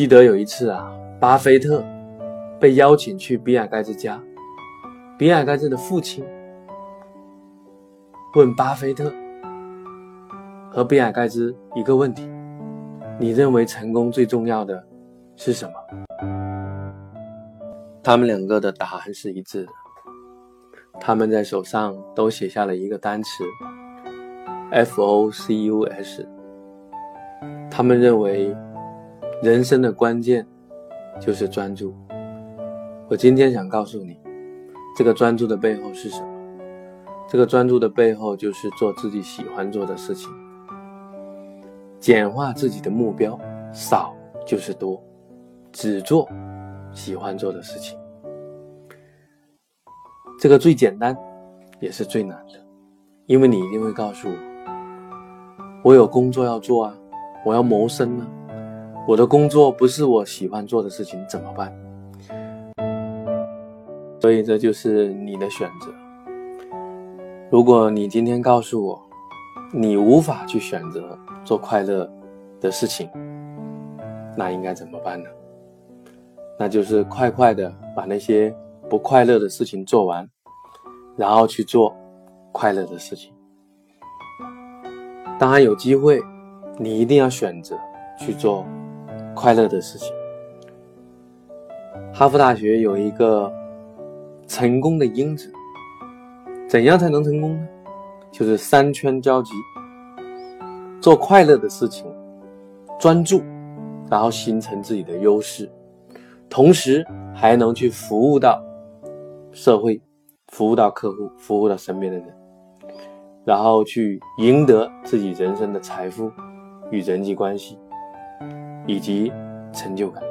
记得有一次啊，巴菲特被邀请去比尔盖茨家，比尔盖茨的父亲问巴菲特和比尔盖茨一个问题：你认为成功最重要的是什么？他们两个的答案是一致的，他们在手上都写下了一个单词 “focus”，他们认为。人生的关键就是专注。我今天想告诉你，这个专注的背后是什么？这个专注的背后就是做自己喜欢做的事情，简化自己的目标，少就是多，只做喜欢做的事情。这个最简单，也是最难的，因为你一定会告诉我，我有工作要做啊，我要谋生啊。我的工作不是我喜欢做的事情，怎么办？所以这就是你的选择。如果你今天告诉我，你无法去选择做快乐的事情，那应该怎么办呢？那就是快快的把那些不快乐的事情做完，然后去做快乐的事情。当然有机会，你一定要选择去做。快乐的事情。哈佛大学有一个成功的因子，怎样才能成功呢？就是三圈交集，做快乐的事情，专注，然后形成自己的优势，同时还能去服务到社会，服务到客户，服务到身边的人，然后去赢得自己人生的财富与人际关系。以及成就感。